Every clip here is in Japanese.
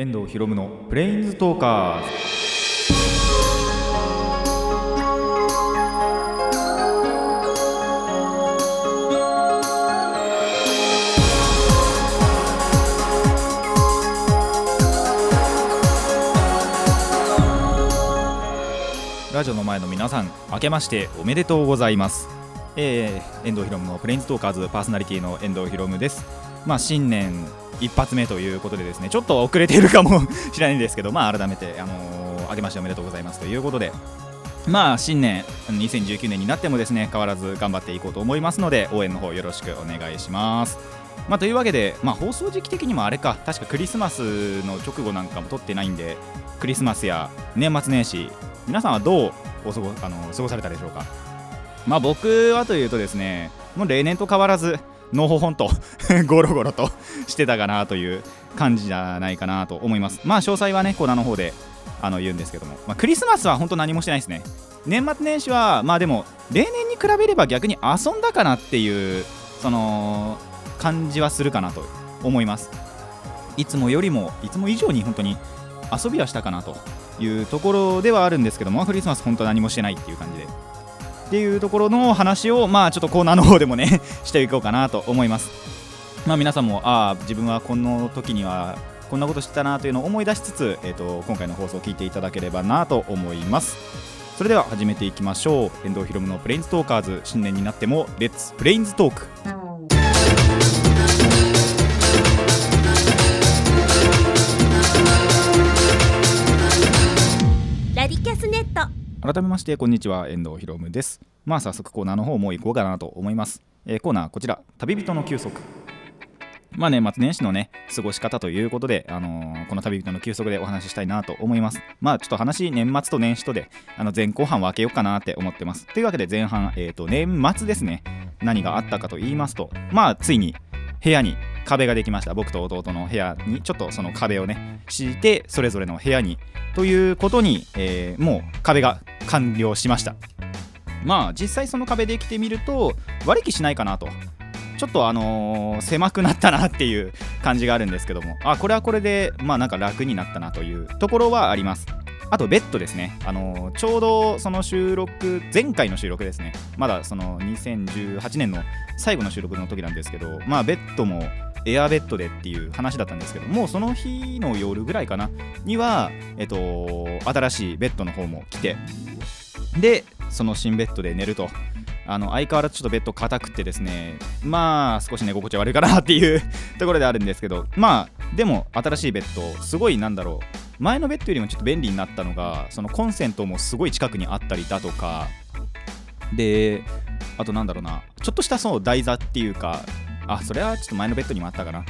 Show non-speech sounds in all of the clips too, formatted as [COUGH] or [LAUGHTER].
遠藤博夢のプレインズトーカーズ。ラジオの前の皆さん明けましておめでとうございます、えー、遠藤博夢のプレインズトーカーズパーソナリティの遠藤博夢です。まあ新年一発目ということでですねちょっと遅れているかもしれないんですけどまあ改めてあのー、明けましておめでとうございますということでまあ新年2019年になってもですね変わらず頑張っていこうと思いますので応援の方よろしくお願いします。まあ、というわけで、まあ、放送時期的にもあれか確かクリスマスの直後なんかも撮ってないんでクリスマスや年末年始皆さんはどうお過ごあの過ごされたでしょうか？まあ僕はというとですねもう例年と変わらずのほほんと [LAUGHS] ゴロゴロとしてたかなという感じじゃないかなと思います。まあ詳細はねコーナーの方であの言うんですけども、まあ、クリスマスは本当何もしてないですね。年末年始はまあでも例年に比べれば逆に遊んだかなっていうその感じはするかなと思います。いつもよりもいつも以上に本当に遊びはしたかなというところではあるんですけどもクリスマス本当何もしてないっていう感じで。っていうところの話をまあちょっとコーナーの方でもね [LAUGHS] していこうかなと思います。まあ皆さんもああ自分はこの時にはこんなことしてたなというのを思い出しつつ、えーと、今回の放送を聞いていただければなと思います。それでは始めていきましょう。遠藤ひろむのプレインズトーカーズ新年になってもレッツプレインズトーク改めましてこんにちは。遠藤ひろむです。まあ早速コーナーの方も行こうかなと思います、えーコーナーこちら。旅人の休息。まあ年末年始のね過ごし方ということで、あのーこの旅人の休息でお話ししたいなと思います。まあちょっと話年末と年始とであの前後半分けようかなって思ってます。というわけで前半、えー、と年末ですね。何があったかと言いますとまあついに部屋に壁ができました。僕と弟の部屋にちょっとその壁をね敷いてそれぞれの部屋にということに、えーもう壁が完了しました。まあ実際その壁できてみると割り気しないかなと。ちょっとあのー狭くなったなっていう感じがあるんですけども。あこれはこれでまあなんか楽になったなというところはあります。あとベッドですね、あのーちょうどその収録前回の収録ですね。まだその2018年の最後の収録の時なんですけどまあベッドもエアベッドでっていう話だったんですけどもうその日の夜ぐらいかなにはえっと新しいベッドの方も来てでその新ベッドで寝ると。あの相変わらずちょっとベッド硬くてですねまあ少し寝心地悪いかなっていう [LAUGHS] ところであるんですけどまあでも新しいベッドすごいなんだろう。前のベッドよりもちょっと便利になったのがそのコンセントもすごい近くにあったりだとか。であとなんだろうな。ちょっとしたそう台座っていうかあそれはちょっと前のベッドにもあったかな。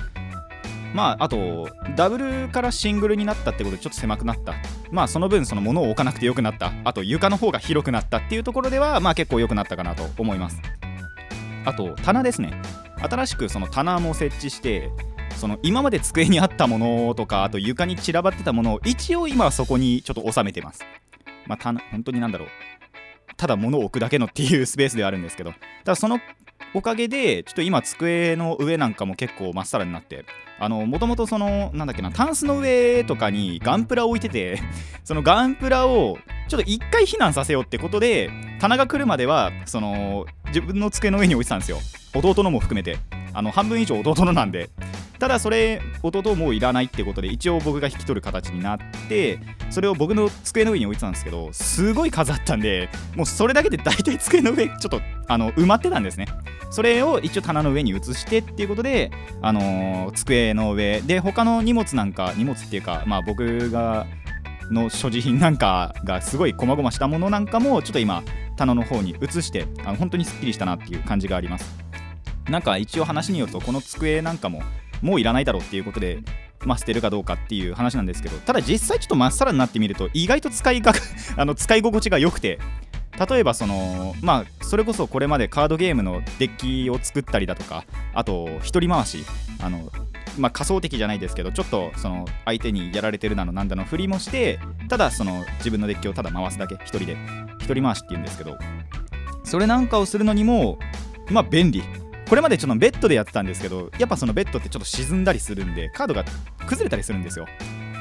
まああとダブルからシングルになったってことでちょっと狭くなった。まあその分その物を置かなくてよくなった。あと床の方が広くなったっていうところではまあ結構良くなったかなと思います。あと棚ですね。新しくその棚も設置してその今まで机にあったものとかあと床に散らばってたものを一応今はそこにちょっと収めてます。まあ棚本当になんだろう。ただ物を置くだけのっていうスペースではあるんですけど。ただそのおかげでちょっと今机の上なんかも結構まっさらになってあのもともとそのなんだっけなタンスの上とかにガンプラを置いてて [LAUGHS] そのガンプラをちょっと一回避難させようってことで棚が来るまではその自分の机の上に置いてたんですよ。弟のも含めて。あの半分以上弟のなんで。ただそれ弟もういらないってことで一応僕が引き取る形になってそれを僕の机の上に置いてたんですけどすごい数あったんでもうそれだけで大体机の上ちょっとあの埋まってたんですね。それを一応棚の上に移してっていうことで、あのー机の上で他の荷物なんか荷物っていうかまあ僕がの所持品なんかがすごい細々したものなんかもちょっと今棚の方に移してあの本当にすっきりしたなっていう感じがあります。なんか一応話によるとこの机なんかももういらないだろうっていうことでまあ、捨てるかどうかっていう話なんですけどただ実際ちょっとまっさらになってみると意外と使いが [LAUGHS] あの使い心地が良くて例えばそのまあそれこそこれまでカードゲームのデッキを作ったりだとかあと一人回しあのまあ仮想的じゃないですけどちょっとその相手にやられてるなのなんだの振りもしてただその自分のデッキをただ回すだけ一人で。一人回しっていうんですけどそれなんかをするのにもまあ便利。これまでちょっとベッドでやってたんですけどやっぱそのベッドってちょっと沈んだりするんでカードが崩れたりするんですよ。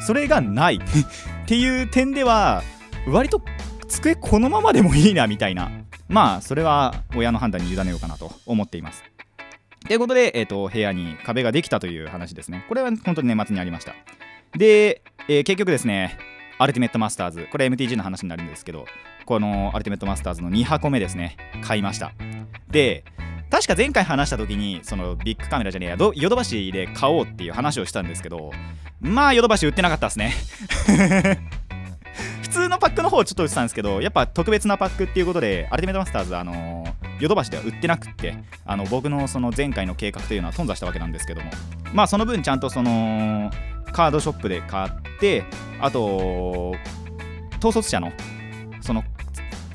それがない。[LAUGHS] っていう点では割と机このままでもいいなみたいな。まあそれは親の判断に委ねようかなと思っています。ということで、えーと、部屋に壁ができたという話ですね。これは本当に年末にありました。で、えー、結局ですねアルティメットマスターズこれ MTG の話になるんですけどこのアルティメットマスターズの2箱目ですね買いました。で確か前回話した時にそのビッグカメラじゃねえやヨドバシで買おうっていう話をしたんですけどまあヨドバシ売ってなかったですね。普通のパックの方ちょっと売ってたんですけどやっぱ特別なパックっていうことでアルティメットマスターズあのヨドバシでは売ってなくってあの僕のその前回の計画というのは頓挫したわけなんですけどもまあその分ちゃんとそのカードショップで買ってあと統率者のその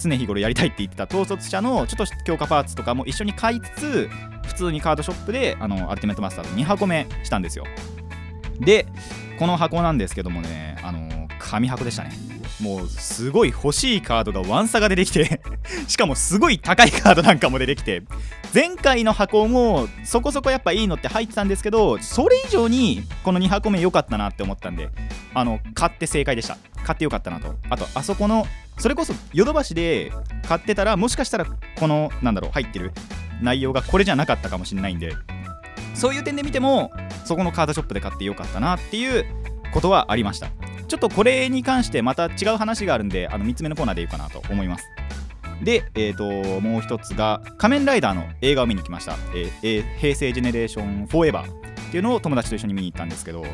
常日頃やりたいって言ってた統率者のちょっと強化パーツとかも一緒に買いつつ普通にカードショップであのアルティメットマスターズ2箱目したんですよ。でこの箱なんですけどもねあの紙箱でしたね。もうすごい欲しいカードがワンサが出てきて [LAUGHS] しかもすごい高いカードなんかも出てきて前回の箱もそこそこやっぱいいのって入ってたんですけどそれ以上にこの2箱目良かったなって思ったんであの買って正解でした。買ってよかったなと。あとあそこのそれこそヨドバシで買ってたらもしかしたらこのなんだろう入ってる内容がこれじゃなかったかもしれないんでそういう点で見てもそこのカードショップで買ってよかったなっていうことはありました。ちょっとこれに関してまた違う話があるんであの3つ目のコーナーでいいかなと思います。で、えーと、もう一つが仮面ライダーの映画を見に来ました、えーえー、平成ジェネレーションフォーエバーっていうのを友達と一緒に見に行ったんですけど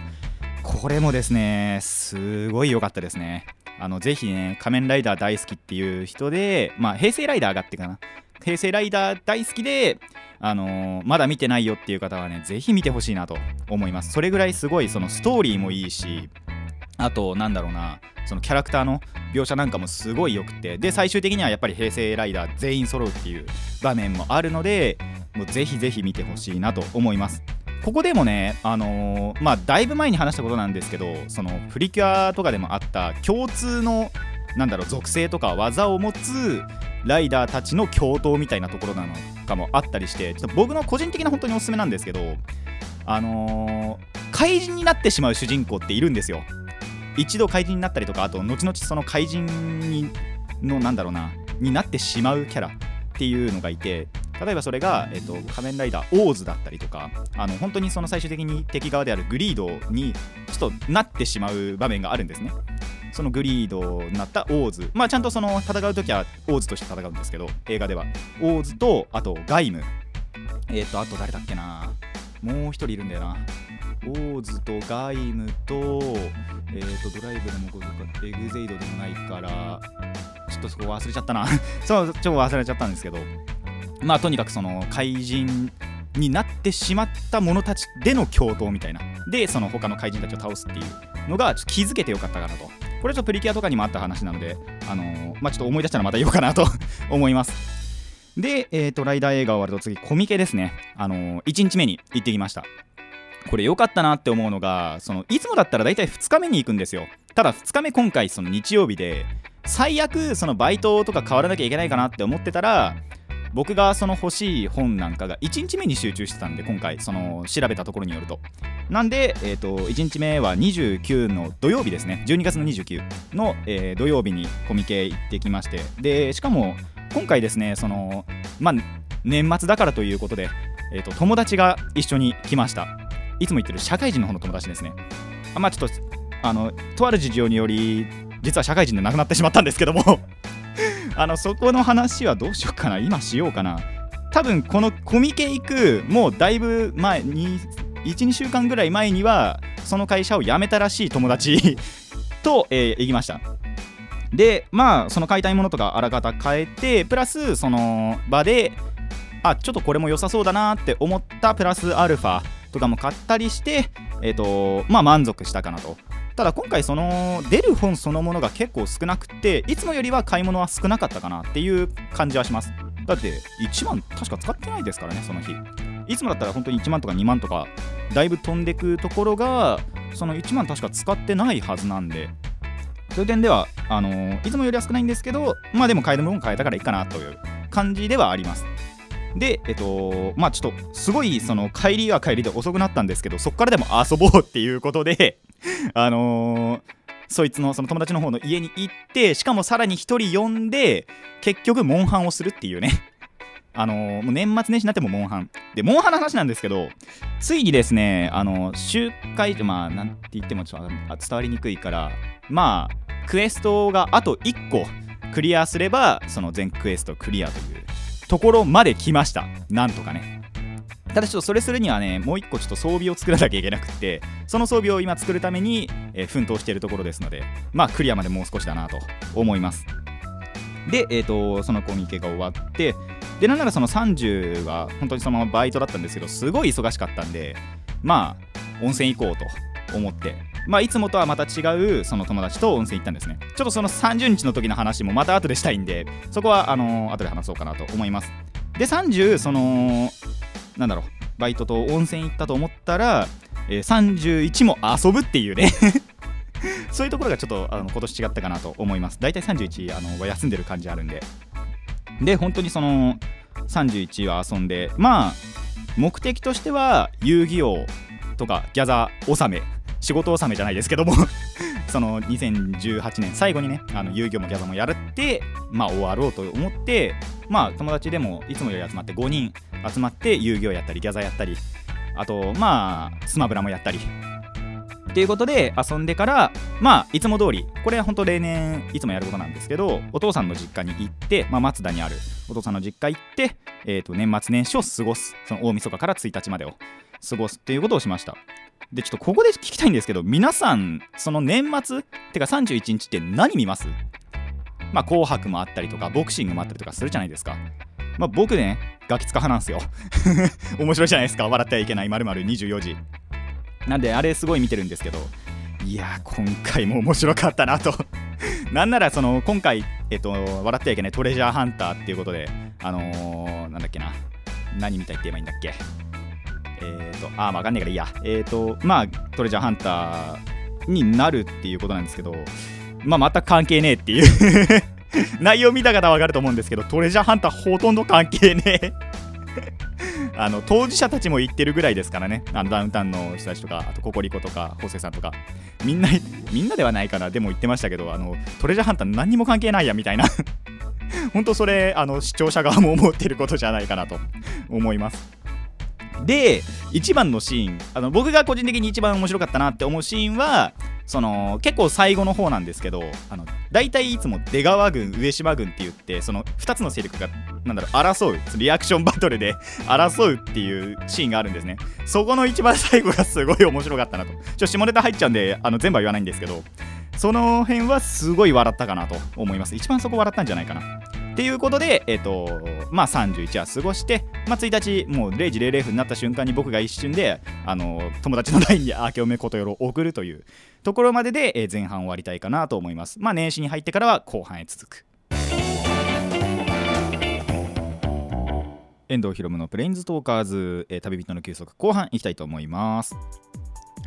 これもですねすごい良かったですね。あのぜひね仮面ライダー大好きっていう人でまあ平成ライダーがってかな。平成ライダー大好きであのー、まだ見てないよっていう方はねぜひ見てほしいなと思います。それぐらいすごいそのストーリーもいいしあとなんだろうなそのキャラクターの描写なんかもすごい良くてで最終的にはやっぱり平成ライダー全員揃うっていう場面もあるのでもうぜひぜひ見てほしいなと思いますここでもね、あのー、まあ、だいぶ前に話したことなんですけど、そのプリキュアとかでもあった共通の、なんだろう、属性とか技を持つライダーたちの共闘みたいなところなのかもあったりして、ちょっと僕の個人的な本当におすすめなんですけど、あのー、怪人になってしまう主人公っているんですよ。一度怪人になったりとかあと後々その怪人にのなんだろうなになってしまうキャラっていうのがいて例えばそれが、えっと、仮面ライダーオーズだったりとかあの本当にその最終的に敵側であるグリードにちょっとなってしまう場面があるんですね。そのグリードになったオーズ。まあちゃんとその戦う時はオーズとして戦うんですけど映画では。オーズとあとガイム。えっ、とあと誰だっけな。もう一人いるんだよな。オーズとガイムと,、と、ドライブでもエグゼイドでもないからちょっとそこ忘れちゃったな。[LAUGHS] そうちょっと忘れちゃったんですけど。まあとにかくその怪人になってしまった者たちでの共闘みたいな。でその他の怪人たちを倒すっていうのがちょっと気づけてよかったかなと。これちょっとプリキュアとかにもあった話なのであのー、まあちょっと思い出したらまた言おうかなと [LAUGHS] 思います。で、えーと、ライダー映画終わると次コミケですね。あのー、1日目に行ってきました。これ良かったなって思うのがそのいつもだったら大体2日目に行くんですよ。ただ2日目今回その日曜日で最悪そのバイトとか変わらなきゃいけないかなって思ってたら僕がその欲しい本なんかが1日目に集中してたんで今回その調べたところによると。なんで、えー、と1日目は29の土曜日ですね。12月の29の、えー、土曜日にコミケ行ってきまして。でしかも今回ですねそのまあ年末だからということで、えー、と友達が一緒に来ました。いつも言ってる社会人の方の友達ですね。あまあちょっとあのとある事情により実は社会人で亡くなってしまったんですけども。[LAUGHS] あのそこの話はどうしようかな。今しようかな。多分このコミケ行くもうだいぶ前に12週間ぐらい前にはその会社を辞めたらしい友達 [LAUGHS] と、えー、行きました。でまあその買いたいものとかあらかた変えてプラスその場であちょっとこれも良さそうだなって思ったプラスアルファ。とかも買ったりしてえっ、ー、とまあ満足したかなと。ただ今回その出る本そのものが結構少なくていつもよりは買い物は少なかったかなっていう感じはします。だって1万確か使ってないですからねその日。いつもだったら本当に1万とか2万とかだいぶ飛んでくところがその1万確か使ってないはずなんで。そういう点ではあのー、いつもよりは少ないんですけどまあでも買い物も買えたからいいかなという感じではあります。でえっとまあちょっとすごいその帰りは帰りで遅くなったんですけどそっからでも遊ぼうっていうことで [LAUGHS] あのーそいつのその友達の方の家に行ってしかもさらに1人呼んで結局モンハンをするっていうね。[LAUGHS] あのーもう年末年始になってもモンハン。でモンハンの話なんですけどついにですねあの集会まあなんて言ってもちょっと伝わりにくいからまあクエストがあと1個クリアすればその全クエストクリアというところまで来ました。なんとかね。ただちょっとそれするにはねもう一個ちょっと装備を作らなきゃいけなくってその装備を今作るために、えー奮闘しているところですのでまあクリアまでもう少しだなと思います。でえっ、とそのコミケが終わってでなんならその30が本当にそのままバイトだったんですけどすごい忙しかったんでまあ温泉行こうと思ってまあいつもとはまた違うその友達と温泉行ったんですね。ちょっとその30日の時の話もまた後でしたいんでそこはあの後で話そうかなと思います。で30そのなんだろうバイトと温泉行ったと思ったら、えー31も遊ぶっていうね。[LAUGHS] そういうところがちょっとあの今年違ったかなと思います。大体31あのは休んでる感じあるんで。で本当にその31は遊んでまあ目的としては遊戯王とかギャザー納め仕事納めじゃないですけども。[LAUGHS] その2018年最後にねあの遊戯もギャザもやるってまあ終わろうと思ってまあ友達でもいつもより集まって5人集まって遊戯王やったりギャザーやったりあとまあスマブラもやったり。っていうことで遊んでからまあいつも通りこれは本当例年いつもやることなんですけどお父さんの実家に行って、まあ、松田にあるお父さんの実家行って、えー、と年末年始を過ごすその大晦日から1日までを過ごすっていうことをしました。でちょっとここで聞きたいんですけど皆さんその年末てか31日って何見ます？まあ紅白もあったりとかボクシングもあったりとかするじゃないですか。まあ僕ねガキツカ派なんですよ。[LAUGHS] 面白いじゃないですか。笑ってはいけない。まる24時なんであれすごい見てるんですけどいや今回も面白かったなと。[LAUGHS] なんならその今回えっと笑ってはいけないトレジャーハンターっていうことであのー、なんだっけな。何見たいって言えばいいんだっけ、と。あわかんねえからいいや。えっ、とまあトレジャーハンターになるっていうことなんですけどまあ全く関係ねえっていう。[LAUGHS] 内容見た方はわかると思うんですけどトレジャーハンターほとんど関係ねえ。[LAUGHS] あの当事者たちも言ってるぐらいですからね。あのダウンタウンの人たちとかあとココリコとかホセさんとか。みんなみんなではないかな。でも言ってましたけどあのトレジャーハンター何にも関係ないやみたいな。[LAUGHS] 本当それあの視聴者側も思ってることじゃないかなと思います。で一番のシーンあの僕が個人的に一番面白かったなって思うシーンはその結構最後の方なんですけどあの大体いつも出川軍上島軍って言ってその2つの勢力がなんだろう争うリアクションバトルで [LAUGHS] 争うっていうシーンがあるんですね。そこの一番最後がすごい面白かったなと。ちょっと下ネタ入っちゃうんであの全部は言わないんですけどその辺はすごい笑ったかなと思います。一番そこ笑ったんじゃないかな。っていうことで、えっ、と、まあ31は過ごして、まあ1日、もう0時00分になった瞬間に僕が一瞬で、あの、友達の LINE に明けおめことよろ送るというところまでで、えー前半終わりたいかなと思います。まあ年始に入ってからは後半へ続く。遠藤ひろむのプレインズトーカーズ、えー旅人の休息後半いきたいと思います。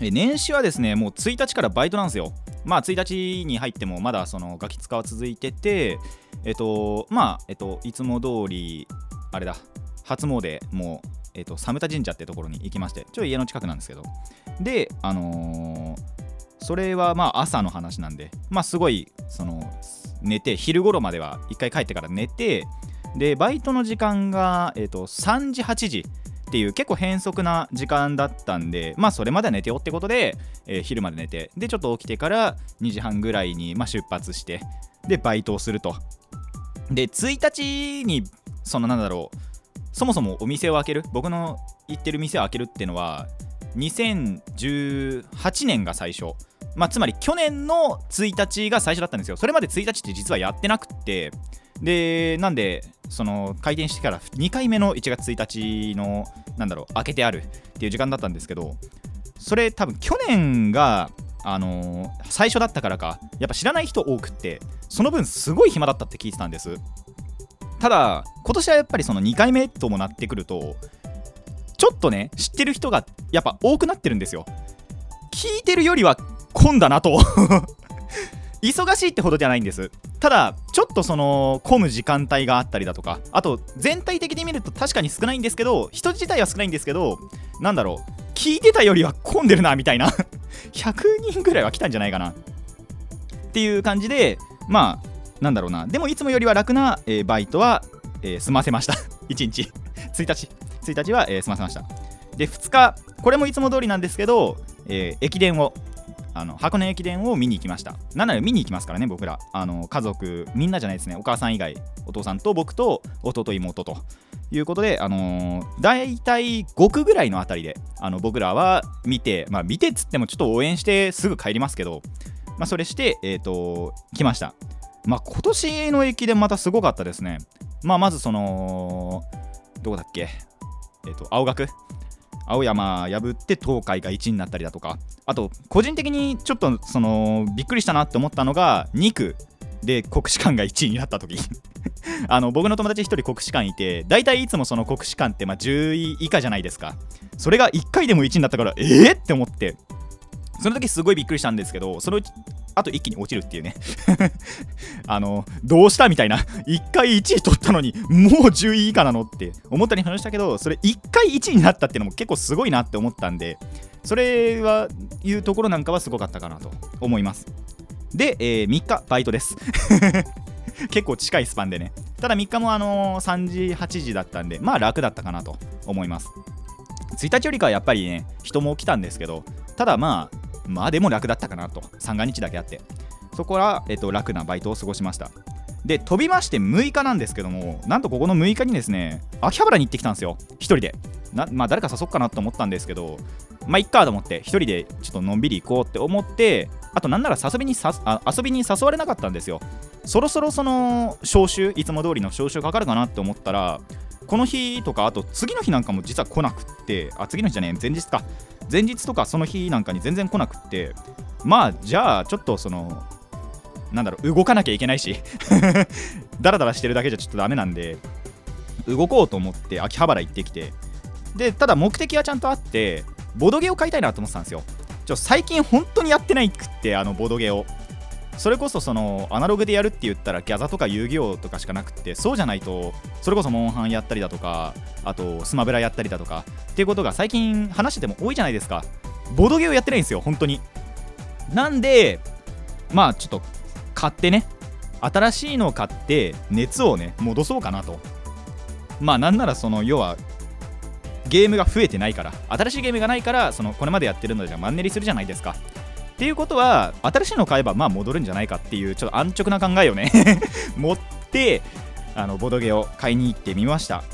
え年始はですね、もう1日からバイトなんですよ。まあ1日に入ってもまだそのガキ使は続いてて、えっと、まあ、えっと、いつも通り、あれだ、初詣もう、えっと、寒田神社ってところに行きまして、ちょっと家の近くなんですけど、で、あのーそれはまあ朝の話なんで、まあすごい、その、寝て、昼頃までは一回帰ってから寝て、で、バイトの時間が、えっと、3時、8時っていう結構変則な時間だったんで、まあそれまでは寝てよってことで、えー昼まで寝て、で、ちょっと起きてから2時半ぐらいに、まあ、出発して、で、バイトをすると。で1日にそのなんだろうそもそもお店を開ける？僕の行ってる店を開けるっていうのは2018年が最初。まあつまり去年の1日が最初だったんですよ。それまで1日って実はやってなくって。でなんでその開店してから2回目の1月1日のなんだろう開けてあるっていう時間だったんですけどそれ多分去年があのー最初だったからかやっぱ知らない人多くってその分すごい暇だったって聞いてたんです。ただ今年はやっぱりその2回目ともなってくるとちょっとね知ってる人がやっぱ多くなってるんですよ。聞いてるよりは混んだなと。忙しいってほどじゃないんです。ただちょっとその混む時間帯があったりだとかあと全体的に見ると確かに少ないんですけど人自体は少ないんですけどなんだろう聞いてたよりは混んでるなみたいな。[LAUGHS] 100人ぐらいは来たんじゃないかな。っていう感じでまあなんだろうな。でもいつもよりは楽な、えーバイトは、えー済ませました。[LAUGHS] 1日。1日1日は、えー済ませました。で2日。これもいつも通りなんですけど、え駅伝をあの箱根駅伝を見に行きました。なんなら見に行きますからね僕ら。あの家族みんなじゃないですね。お母さん以外お父さんと僕と弟妹と。いうことで、あのー、大体5区ぐらいのあたりであの僕らは見て、まあ、見てっつってもちょっと応援してすぐ帰りますけど、まあ、それして、えー、と来ました、まあ、今年の駅伝またすごかったですね、まあ、まずそのどこだっけ、えー、と青学。青山破って東海が1位になったりだとかあと個人的にちょっとそのびっくりしたなって思ったのが2区で国士舘が1位になった時。[LAUGHS] あの僕の友達1人国士舘いて大体いつもその国士舘ってま10位以下じゃないですか。それが1回でも1位になったからえー、って思って。その時すごいびっくりしたんですけどそのあと一気に落ちるっていうね。[LAUGHS] あのどうしたみたいな。1回1位取ったのにもう10位以下なのって思ったりもしたけどそれ1回1位になったっていうのも結構すごいなって思ったんでそれはいうところなんかはすごかったかなと思います。で、えー3日バイトです。[LAUGHS] 結構近いスパンでね。ただ3日もあのー3時8時だったんでまあ楽だったかなと思います。1日よりかはやっぱりね人も来たんですけどただまあまあでも楽だったかなと。三が日だけあって。そこは、えっと、楽なバイトを過ごしました。で飛びまして6日なんですけどもなんとここの6日にですね秋葉原に行ってきたんですよ。1人で。なまあ誰か誘おうかなと思ったんですけどまあいっかと思って1人でちょっとのんびり行こうって思ってあとなんなら遊びにさあ遊びに誘われなかったんですよ。そろそろその招集いつも通りの招集かかるかなって思ったらこの日とかあと次の日なんかも実は来なくってあ次の日じゃねえ前日か。前日とかその日なんかに全然来なくってまあじゃあちょっとそのなんだろう動かなきゃいけないし [LAUGHS] ダラダラしてるだけじゃちょっとダメなんで動こうと思って秋葉原行ってきてでただ目的はちゃんとあってボドゲを買いたいなと思ってたんですよ。ちょ最近本当にやってないくってあのボドゲを。それこそそのアナログでやるって言ったらギャザとか遊戯王とかしかなくってそうじゃないとそれこそモンハンやったりだとかあとスマブラやったりだとかっていうことが最近話してても多いじゃないですか。ボードゲをやってないんですよ本当に。なんでまあちょっと買ってね新しいのを買って熱をね戻そうかなと。まあなんならその要はゲームが増えてないから新しいゲームがないからそのこれまでやってるのじゃマンネリするじゃないですか。っていうことは新しいの買えばまあ戻るんじゃないかっていうちょっと安直な考えをね [LAUGHS] 持ってあのボドゲを買いに行ってみました。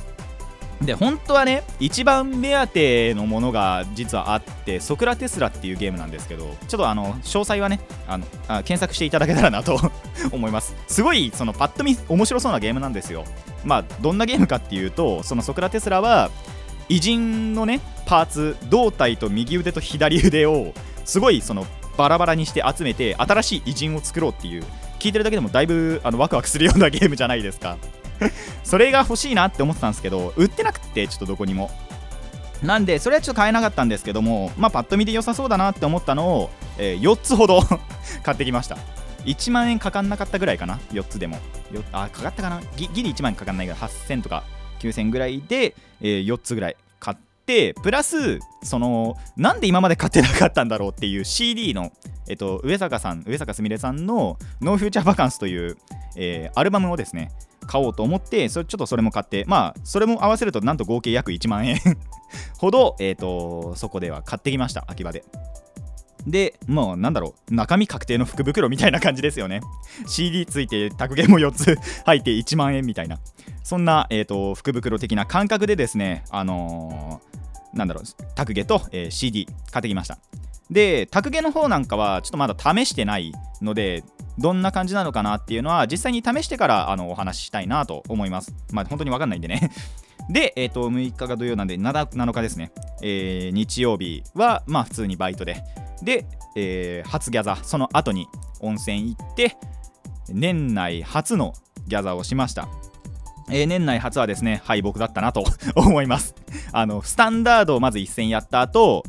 で本当はね一番目当てのものが実はあってソクラテスラっていうゲームなんですけどちょっとあの詳細はねあのあ検索していただけたらなと [LAUGHS] 思います。すごいそのパッと見面白そうなゲームなんですよ。まあどんなゲームかっていうとそのソクラテスラは偉人のねパーツ胴体と右腕と左腕をすごいそのバラバラにして集めて新しい偉人を作ろうっていう。聞いてるだけでもだいぶあのワクワクするようなゲームじゃないですか。[LAUGHS] それが欲しいなって思ってたんですけど売ってなくてちょっとどこにも。なんでそれはちょっと買えなかったんですけどもまあパッと見で良さそうだなって思ったのを、えー4つほど [LAUGHS] 買ってきました。1万円かかんなかったぐらいかな？4つでも。よあかかったかな？ギリ1万円かかんないぐらい8000とか9000ぐらいで、えー4つぐらい。てプラスそのなんで今まで買ってなかったんだろうっていう CD の、えっと、上坂さん上坂すみれさんの「ノーフューチャーバカンス」という、えーアルバムをですね買おうと思ってそれちょっとそれも買ってまあそれも合わせるとなんと合計約1万円 [LAUGHS] ほど、えー、とそこでは買ってきました秋葉で。でもうなんだろう中身確定の福袋みたいな感じですよね。CD ついてタグゲも4つ [LAUGHS] 入って1万円みたいな。そんな、えー、と福袋的な感覚でですねあのなんだろうタグゲと、えー CD 買ってきました。でタグゲの方なんかはちょっとまだ試してないのでどんな感じなのかなっていうのは実際に試してからあのお話ししたいなと思います。まあ本当に分かんないんでね。[LAUGHS] で、えー、と6日が土曜なんで 7, 7日ですね、えー日曜日はまあ普通にバイトで。で、えー初ギャザその後に温泉行って年内初のギャザをしました。えー年内初はですね敗北だったなと [LAUGHS] 思います。あのスタンダードをまず一戦やった後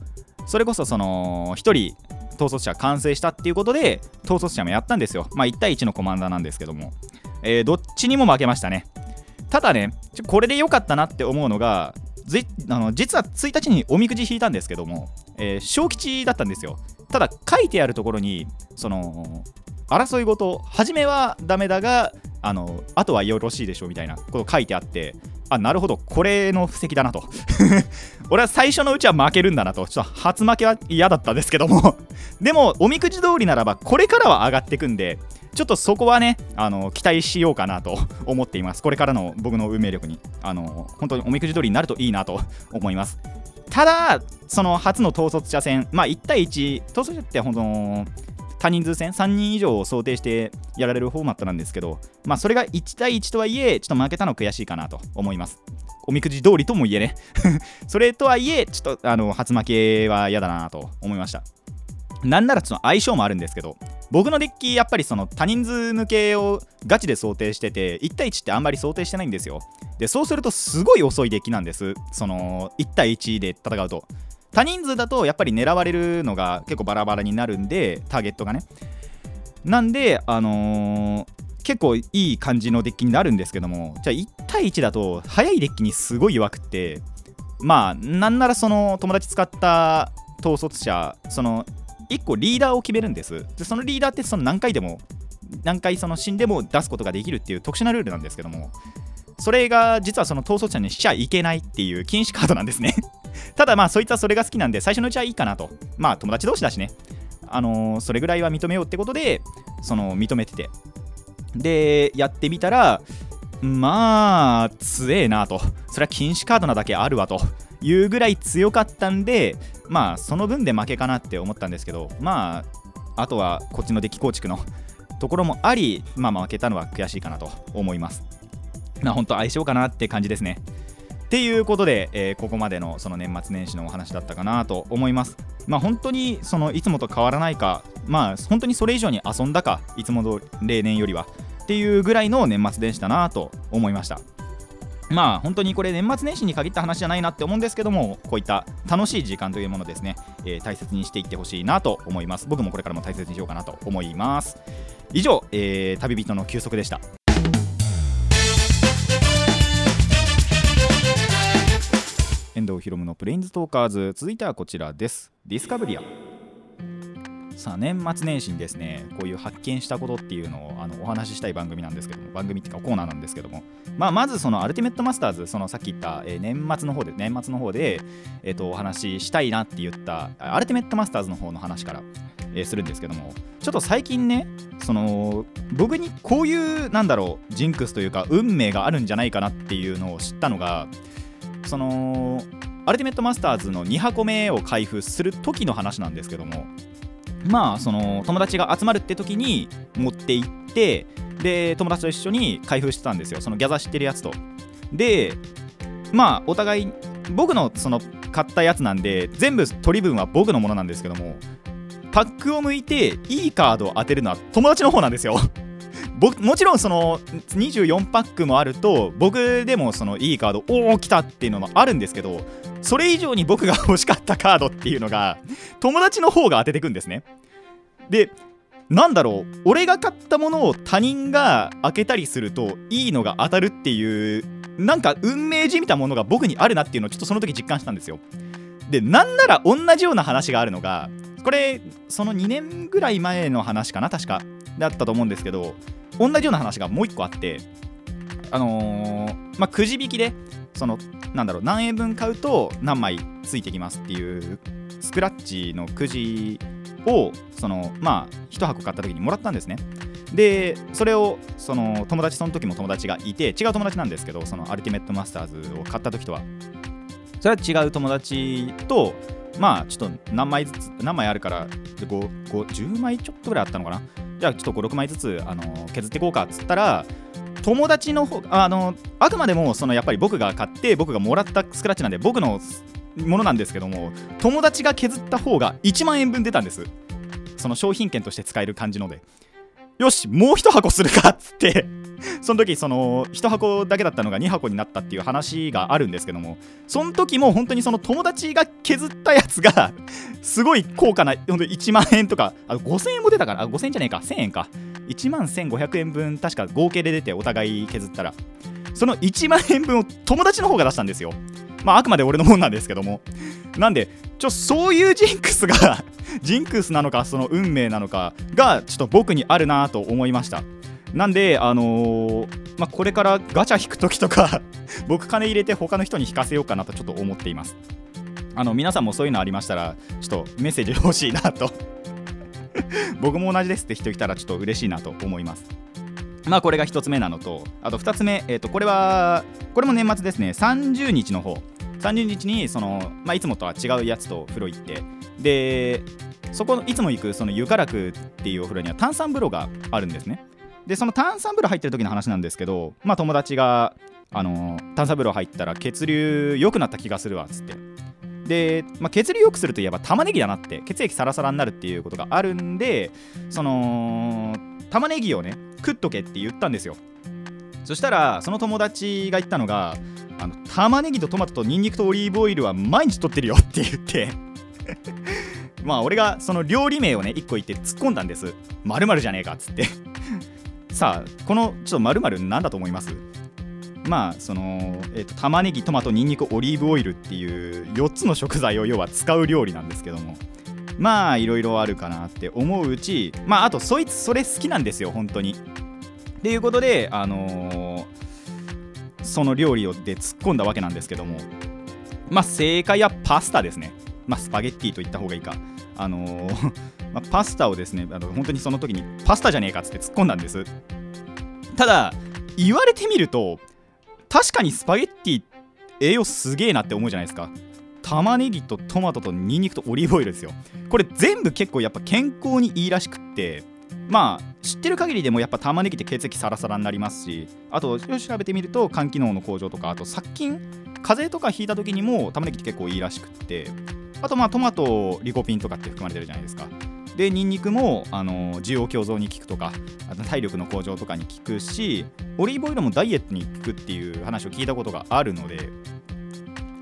それこそその1人統率者完成したっていうことで統率者もやったんですよ。まあ1対1のコマンダーなんですけども、えー、どっちにも負けましたね。ただねこれで良かったなって思うのがあの実は1日におみくじ引いたんですけども、えー、小吉だったんですよ。ただ書いてあるところにその争い事初めはダメだがあのあとはよろしいでしょうみたいなこと書いてあってあなるほどこれの布石だなと。[LAUGHS] 俺は最初のうちは負けるんだなと。ちょっと初負けは嫌だったですけども。[LAUGHS] でもおみくじ通りならばこれからは上がっていくんでちょっとそこはねあの期待しようかなと [LAUGHS] 思っています。これからの僕の運命力に。あの本当におみくじ通りになるといいなと思います。ただその初の統率者戦まあ1対1統率者って本当多人数戦3人以上を想定してやられるフォーマットなんですけど、まあ、それが1対1とはいえ、ちょっと負けたの悔しいかなと思います。おみくじ通りとも言えね [LAUGHS] それとはいえ、ちょっとあの初負けは嫌だなと思いました。なんならその相性もあるんですけど、僕のデッキ、やっぱりその多人数抜けをガチで想定してて、1対1ってあんまり想定してないんですよ。で、そうするとすごい遅いデッキなんです。その1対1で戦うと。多人数だとやっぱり狙われるのが結構バラバラになるんでターゲットがね。なんであのー、結構いい感じのデッキになるんですけどもじゃあ1対1だと速いデッキにすごい弱くってまあなんならその友達使った統率者その1個リーダーを決めるんです。でそのリーダーってその何回でも何回その死んでも出すことができるっていう特殊なルールなんですけどもそれが実はその統率者にしちゃいけないっていう禁止カードなんですね。ただまあそいつはそれが好きなんで最初のうちはいいかなと。まあ友達同士だしね。あのー、それぐらいは認めようってことでその認めてて。でやってみたらまあ強えなと。それは禁止カードなだけあるわと。いうぐらい強かったんでまあその分で負けかなって思ったんですけどまああとはこっちのデッキ構築のところもありまあ負けたのは悔しいかなと思います。まあ本当相性かなって感じですね。っていうことで、えー、ここまでのその年末年始のお話だったかなと思います。まあ本当にそのいつもと変わらないか、まあ本当にそれ以上に遊んだか、いつもの例年よりはっていうぐらいの年末年始だなと思いました。まあ本当にこれ年末年始に限った話じゃないなって思うんですけどもこういった楽しい時間というものですね、えー、大切にしていってほしいなと思います僕もこれからも大切にしようかなと思います以上、えー、旅人の休息でした遠藤ひろむのプレインズトーカーズ。続いてはこちらです。ディスカブリア。さあ年末年始にですねこういう発見したことっていうのをあのお話ししたい番組なんですけども番組っていうかコーナーなんですけども、まあ、まずそのアルティメットマスターズそのさっき言った、えー、年末の方で年末の方で、えー、とお話ししたいなって言ったアルティメットマスターズの方の話から、えー、するんですけども。ちょっと最近ねその僕にこういうなんだろうジンクスというか運命があるんじゃないかなっていうのを知ったのがそのアルティメットマスターズの2箱目を開封する時の話なんですけどもまあその友達が集まるって時に持って行ってで友達と一緒に開封してたんですよ。そのギャザー知ってるやつと。でまあお互い僕のその買ったやつなんで全部取り分は僕のものなんですけどもパックを剥いていいカードを当てるのは友達の方なんですよ。もちろんその24パックもあると僕でもそのいいカードおお来たっていうのもあるんですけどそれ以上に僕が欲しかったカードっていうのが友達の方が当ててくんですね。でなんだろう俺が買ったものを他人が開けたりするといいのが当たるっていうなんか運命じみたものが僕にあるなっていうのをちょっとその時実感したんですよ。でなんなら同じような話があるのがこれその2年ぐらい前の話かな確かだったと思うんですけど同じような話がもう1個あってあのー、まあ、くじ引きでそのなんだろう何円分買うと何枚ついてきますっていうスクラッチのくじをそのまあ1箱買った時にもらったんですね。でそれをその友達その時も友達がいて違う友達なんですけどそのアルティメットマスターズを買った時とはそれは違う友達とまあちょっと何枚ずつ何枚あるから5 5 10枚ちょっとぐらいあったのかなじゃあちょっと56枚ずつあの削っていこうかっつったら友達の方あのあくまでもそのやっぱり僕が買って僕がもらったスクラッチなんで僕のものなんですけども友達が削った方が1万円分出たんです。その商品券として使える感じので。よしもう1箱するかっつって。その時その1箱だけだったのが2箱になったっていう話があるんですけどもその時も本当にその友達が削ったやつが [LAUGHS] すごい高価な本当1万円とかあ5000円も出たからあ5000円じゃねえか。1000円か。1万1500円分確か合計で出てお互い削ったら。その1万円分を友達の方が出したんですよ。まああくまで俺のもんなんですけども。なんでちょそういうジンクスが [LAUGHS] ジンクスなのかその運命なのかがちょっと僕にあるなと思いました。なんで、あのー、まあ、これからガチャ引くときとか [LAUGHS] 僕金入れて他の人に引かせようかなとちょっと思っています。あの皆さんもそういうのありましたらちょっとメッセージ欲しいなと。[LAUGHS] 僕も同じですって人いたらちょっと嬉しいなと思います。まあこれが1つ目なのとあと2つ目、えー、とこれはこれも年末ですね。30日の方。30日にその、まあ、いつもとは違うやつと風呂行って。でそこいつも行くその湯辛くっていうお風呂には炭酸風呂があるんですね。でその炭酸風呂入ってる時の話なんですけどまあ友達があの炭酸風呂入ったら血流良くなった気がするわっつって。で、まあ、血流良くするといえば玉ねぎだなって血液サラサラになるっていうことがあるんでその玉ねぎをね食っとけって言ったんですよ。そしたらその友達が言ったのがあの玉ねぎとトマトとニンニクとオリーブオイルは毎日取ってるよって言って。[LAUGHS] まあ俺がその料理名をね1個言って突っ込んだんです。まるじゃねえかっつって。さあこのちょっとまる何だと思います？まあその、えーと、玉ねぎトマトニンニクオリーブオイルっていう4つの食材を要は使う料理なんですけども。まあいろいろあるかなって思ううちまああとそいつそれ好きなんですよ本当に。っていうことであのー、その料理をで突っ込んだわけなんですけども。まあ正解はパスタですね。まあスパゲッティと言った方がいいか。あのー、まあ、パスタをですねあの本当にその時にパスタじゃねえかっつって突っ込んだんです。ただ言われてみると確かにスパゲッティ栄養すげえなって思うじゃないですか。玉ねぎとトマトとニンニクとオリーブオイルですよ。これ全部結構やっぱ健康にいいらしくってまあ知ってる限りでもやっぱ玉ねぎって血液サラサラになりますしあと調べてみると肝機能の向上とかあと殺菌風邪とかひいた時にも玉ねぎって結構いいらしくってあとまあトマトリコピンとかって含まれてるじゃないですか。でニンニクもあの需要強増に効くとかあと体力の向上とかに効くしオリーブオイルもダイエットに効くっていう話を聞いたことがあるので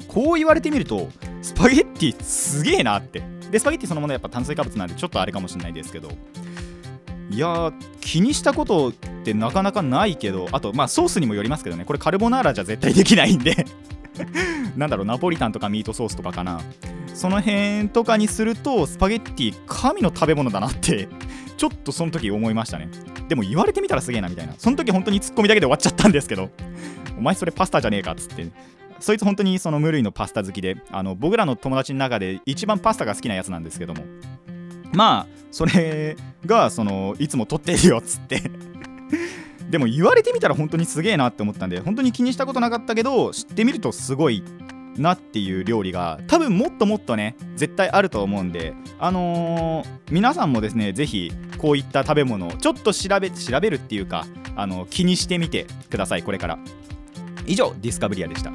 こう言われてみるとスパゲッティすげえなって。でスパゲッティそのものやっぱ炭水化物なんでちょっとあれかもしれないですけどいや気にしたことってなかなかないけどあとまあソースにもよりますけどね。これカルボナーラじゃ絶対できないんで。[LAUGHS] なんだろうナポリタンとかミートソースとかかな。その辺とかにするとスパゲッティ神の食べ物だなって [LAUGHS] ちょっとその時思いましたね。でも言われてみたらすげえなみたいな。その時本当にツッコミだけで終わっちゃったんですけどお前それパスタじゃねえかっつって。そいつ本当にその無類のパスタ好きであの僕らの友達の中で一番パスタが好きなやつなんですけども。まあそれがそのいつも撮ってるよっつって。でも言われてみたら本当にすげえなって思ったんで本当に気にしたことなかったけど知ってみるとすごいなっていう料理が多分もっともっとね絶対あると思うんであのー、皆さんもですね是非こういった食べ物をちょっと調べ調べるっていうかあの気にしてみてくださいこれから。以上ディスカブリアでした。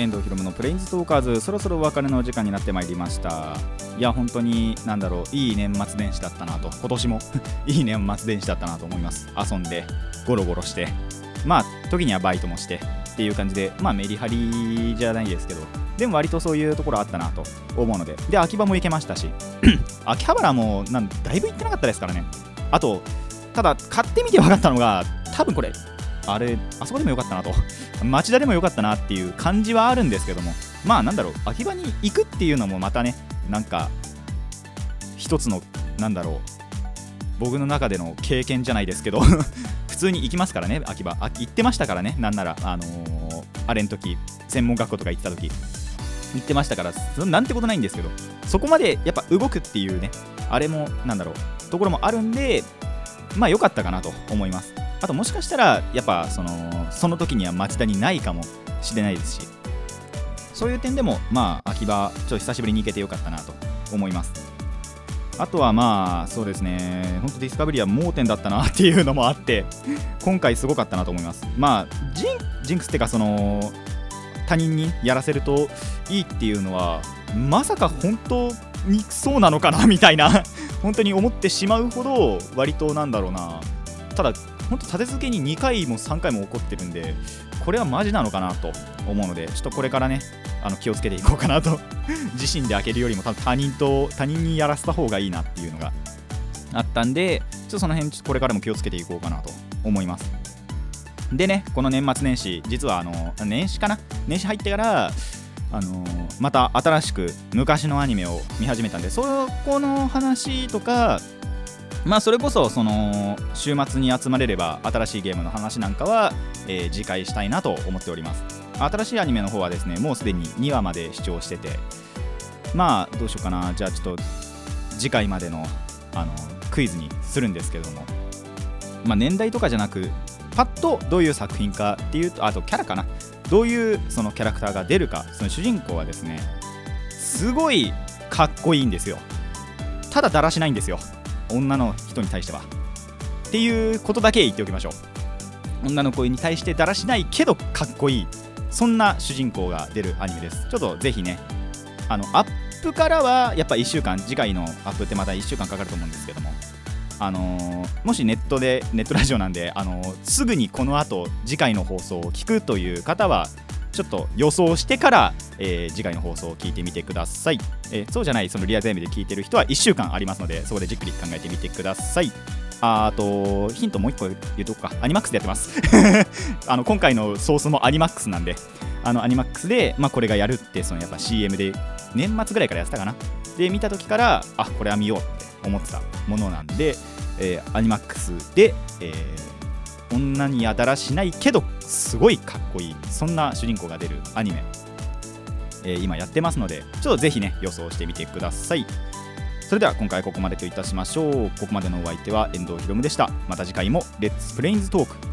遠藤ひろむのプレインズトーカーズ。そろそろお別れの時間になってまいりました。いや本当になんだろういい年末年始だったなと。今年も [LAUGHS] いい年末年始だったなと思います。遊んでゴロゴロして。まあ時にはバイトもしてっていう感じでまあメリハリじゃないですけどでも割とそういうところあったなと思うので。で秋葉も行けましたし [CLEARS THROAT] 秋葉原もなんだいぶ行ってなかったですからね。あとただ買ってみて分かったのが多分これあれあそこでもよかったなと。[LAUGHS] 町田でもよかったなっていう感じはあるんですけども。まあなんだろう。秋葉に行くっていうのもまたねなんか一つのなんだろう。僕の中での経験じゃないですけど。[LAUGHS] 普通に行きますからね秋葉。あ行ってましたからねなんなら。あのー、あれの時専門学校とか行った時。行ってましたからなんてことないんですけど。そこまでやっぱ動くっていうねあれもなんだろう。ところもあるんでまあ良かったかなと思います。あともしかしたらやっぱそのその時には町田にないかもしれないですしそういう点でもまあ秋葉ちょっと久しぶりに行けてよかったなと思います。あとはまあそうですね本当ディスカブリは盲点だったなっていうのもあって今回すごかったなと思います。まあジンジンクスっていうかその他人にやらせるといいっていうのはまさか本当にそうなのかなみたいな本当に思ってしまうほど割となんだろうな。ただ本当立て続けに2回も3回も起こってるんでこれはマジなのかなと思うのでちょっとこれからねあの気をつけていこうかなと。[LAUGHS] 自身で開けるよりも多分他人と他人にやらせた方がいいなっていうのがあったんでちょっとその辺これからも気をつけていこうかなと思います。でねこの年末年始実はあの年始かな？年始入ってからあのまた新しく昔のアニメを見始めたんでそこの話とかまあそれこそその週末に集まれれば新しいゲームの話なんかは、えー次回したいなと思っております。新しいアニメの方はですねもうすでに2話まで視聴しててまあどうしようかな。じゃあちょっと次回までのあのクイズにするんですけれども。まあ年代とかじゃなくパッとどういう作品かっていうとあとキャラかな。どういうそのキャラクターが出るか。その主人公はですねすごいかっこいいんですよ。ただだらしないんですよ。女の人に対しては。っていうことだけ言っておきましょう。女の子に対してだらしないけどかっこいい。そんな主人公が出るアニメです。ちょっとぜひねあのアップからはやっぱ1週間次回のアップってまた1週間かかると思うんですけども。あのーもしネットでネットラジオなんで、あのーすぐにこの後次回の放送を聞くという方はちょっと予想してから、えー次回の放送を聞いてみてください、えーそうじゃないそのリアルタイムで聞いてる人は1週間ありますのでそこでじっくり考えてみてください。あとヒントもう1個言うとくか。アニマックスでやってます。[LAUGHS] あの今回のソースもアニマックスなんで。あのアニマックスで、まあ、これがやるってそのやっぱ CM で年末ぐらいからやってたかな。で見た時からあこれは見ようって思ってたものなんで、えーアニマックスで、えー女にやだらしないけどすごいかっこいい。そんな主人公が出るアニメ、えー今やってますのでちょっとぜひね予想してみてください。それでは今回ここまでといたしましょう。ここまでのお相手は遠藤ひろむでした。また次回もレッツプレインズトーク